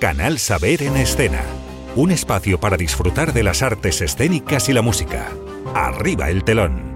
Canal Saber en Escena. Un espacio para disfrutar de las artes escénicas y la música. Arriba el telón.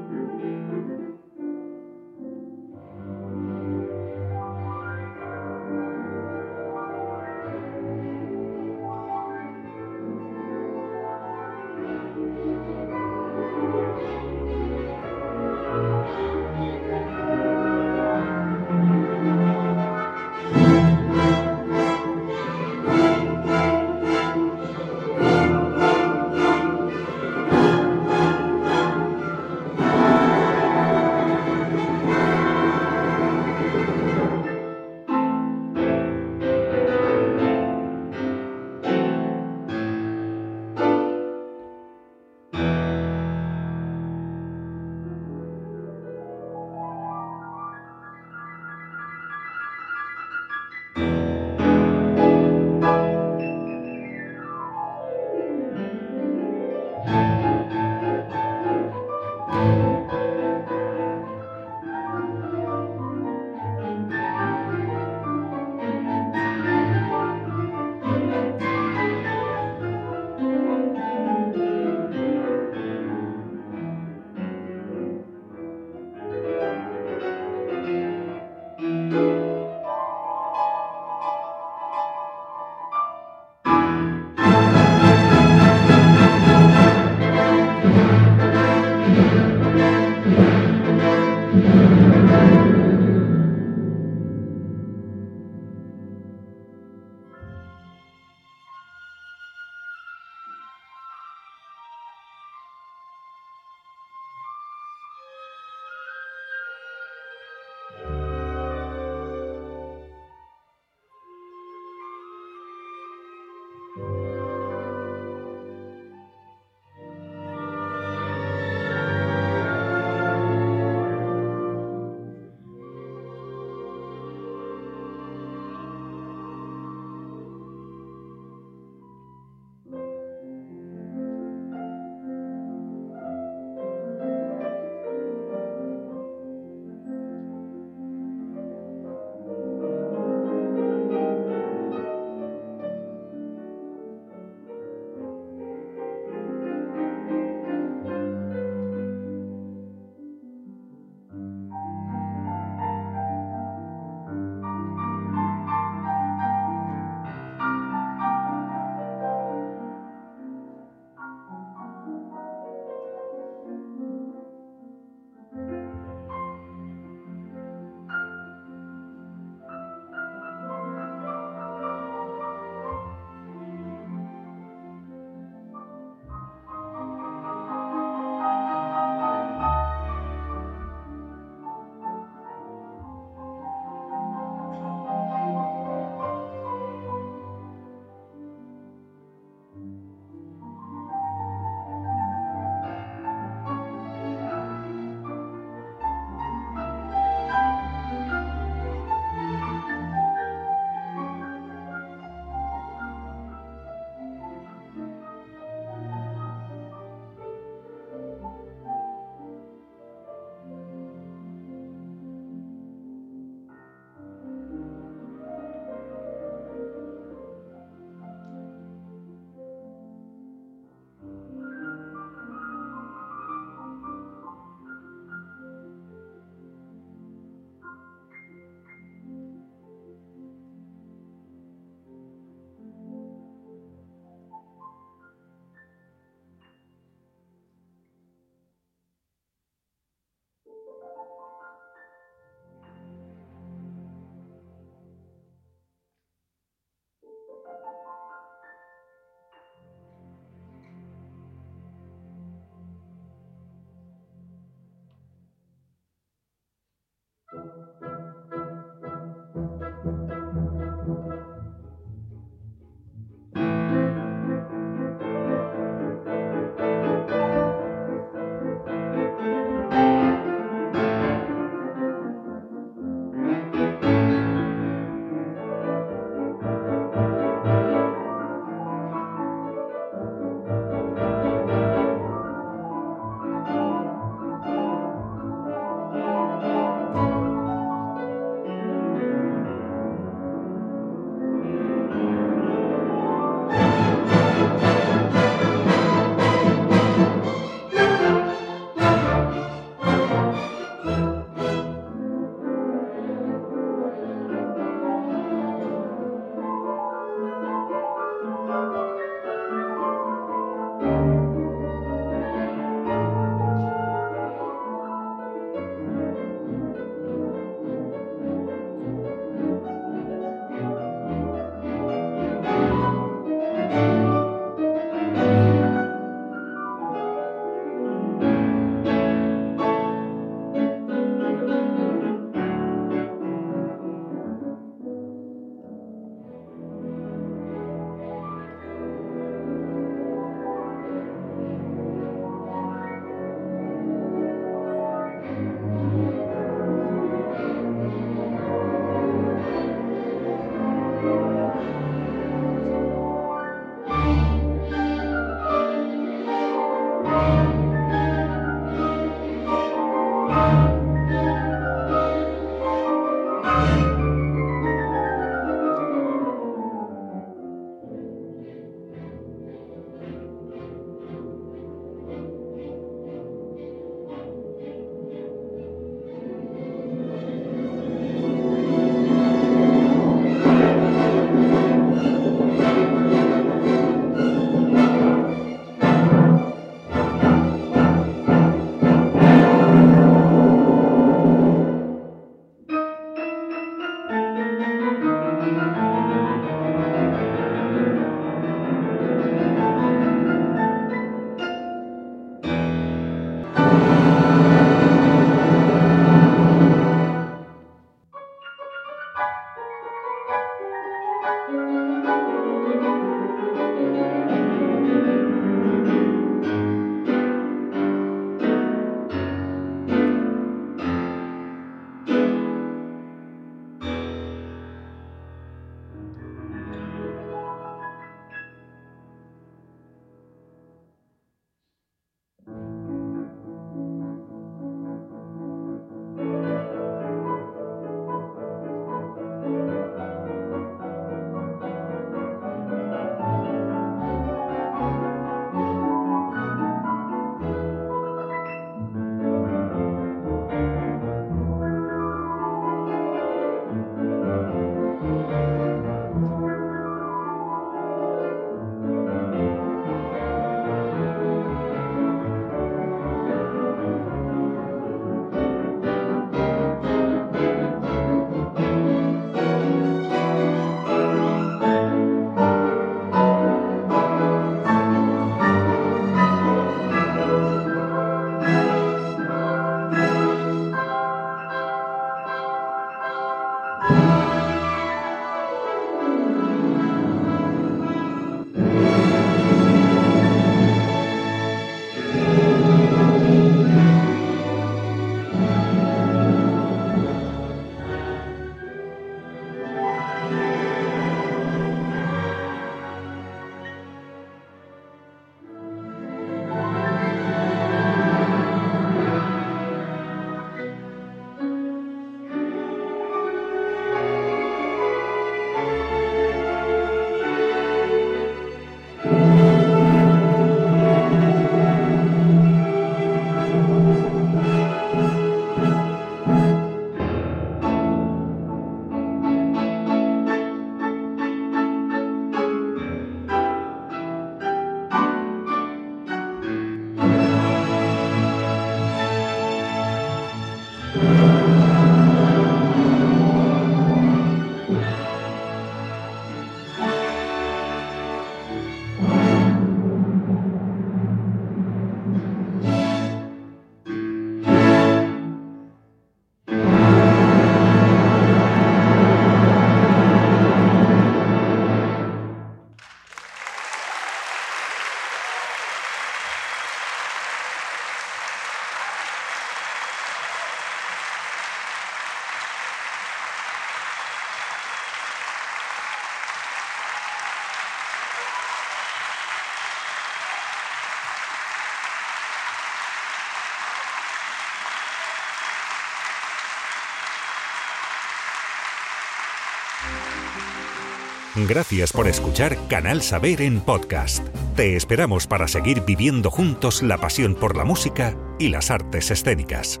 Gracias por escuchar Canal Saber en podcast. Te esperamos para seguir viviendo juntos la pasión por la música y las artes escénicas.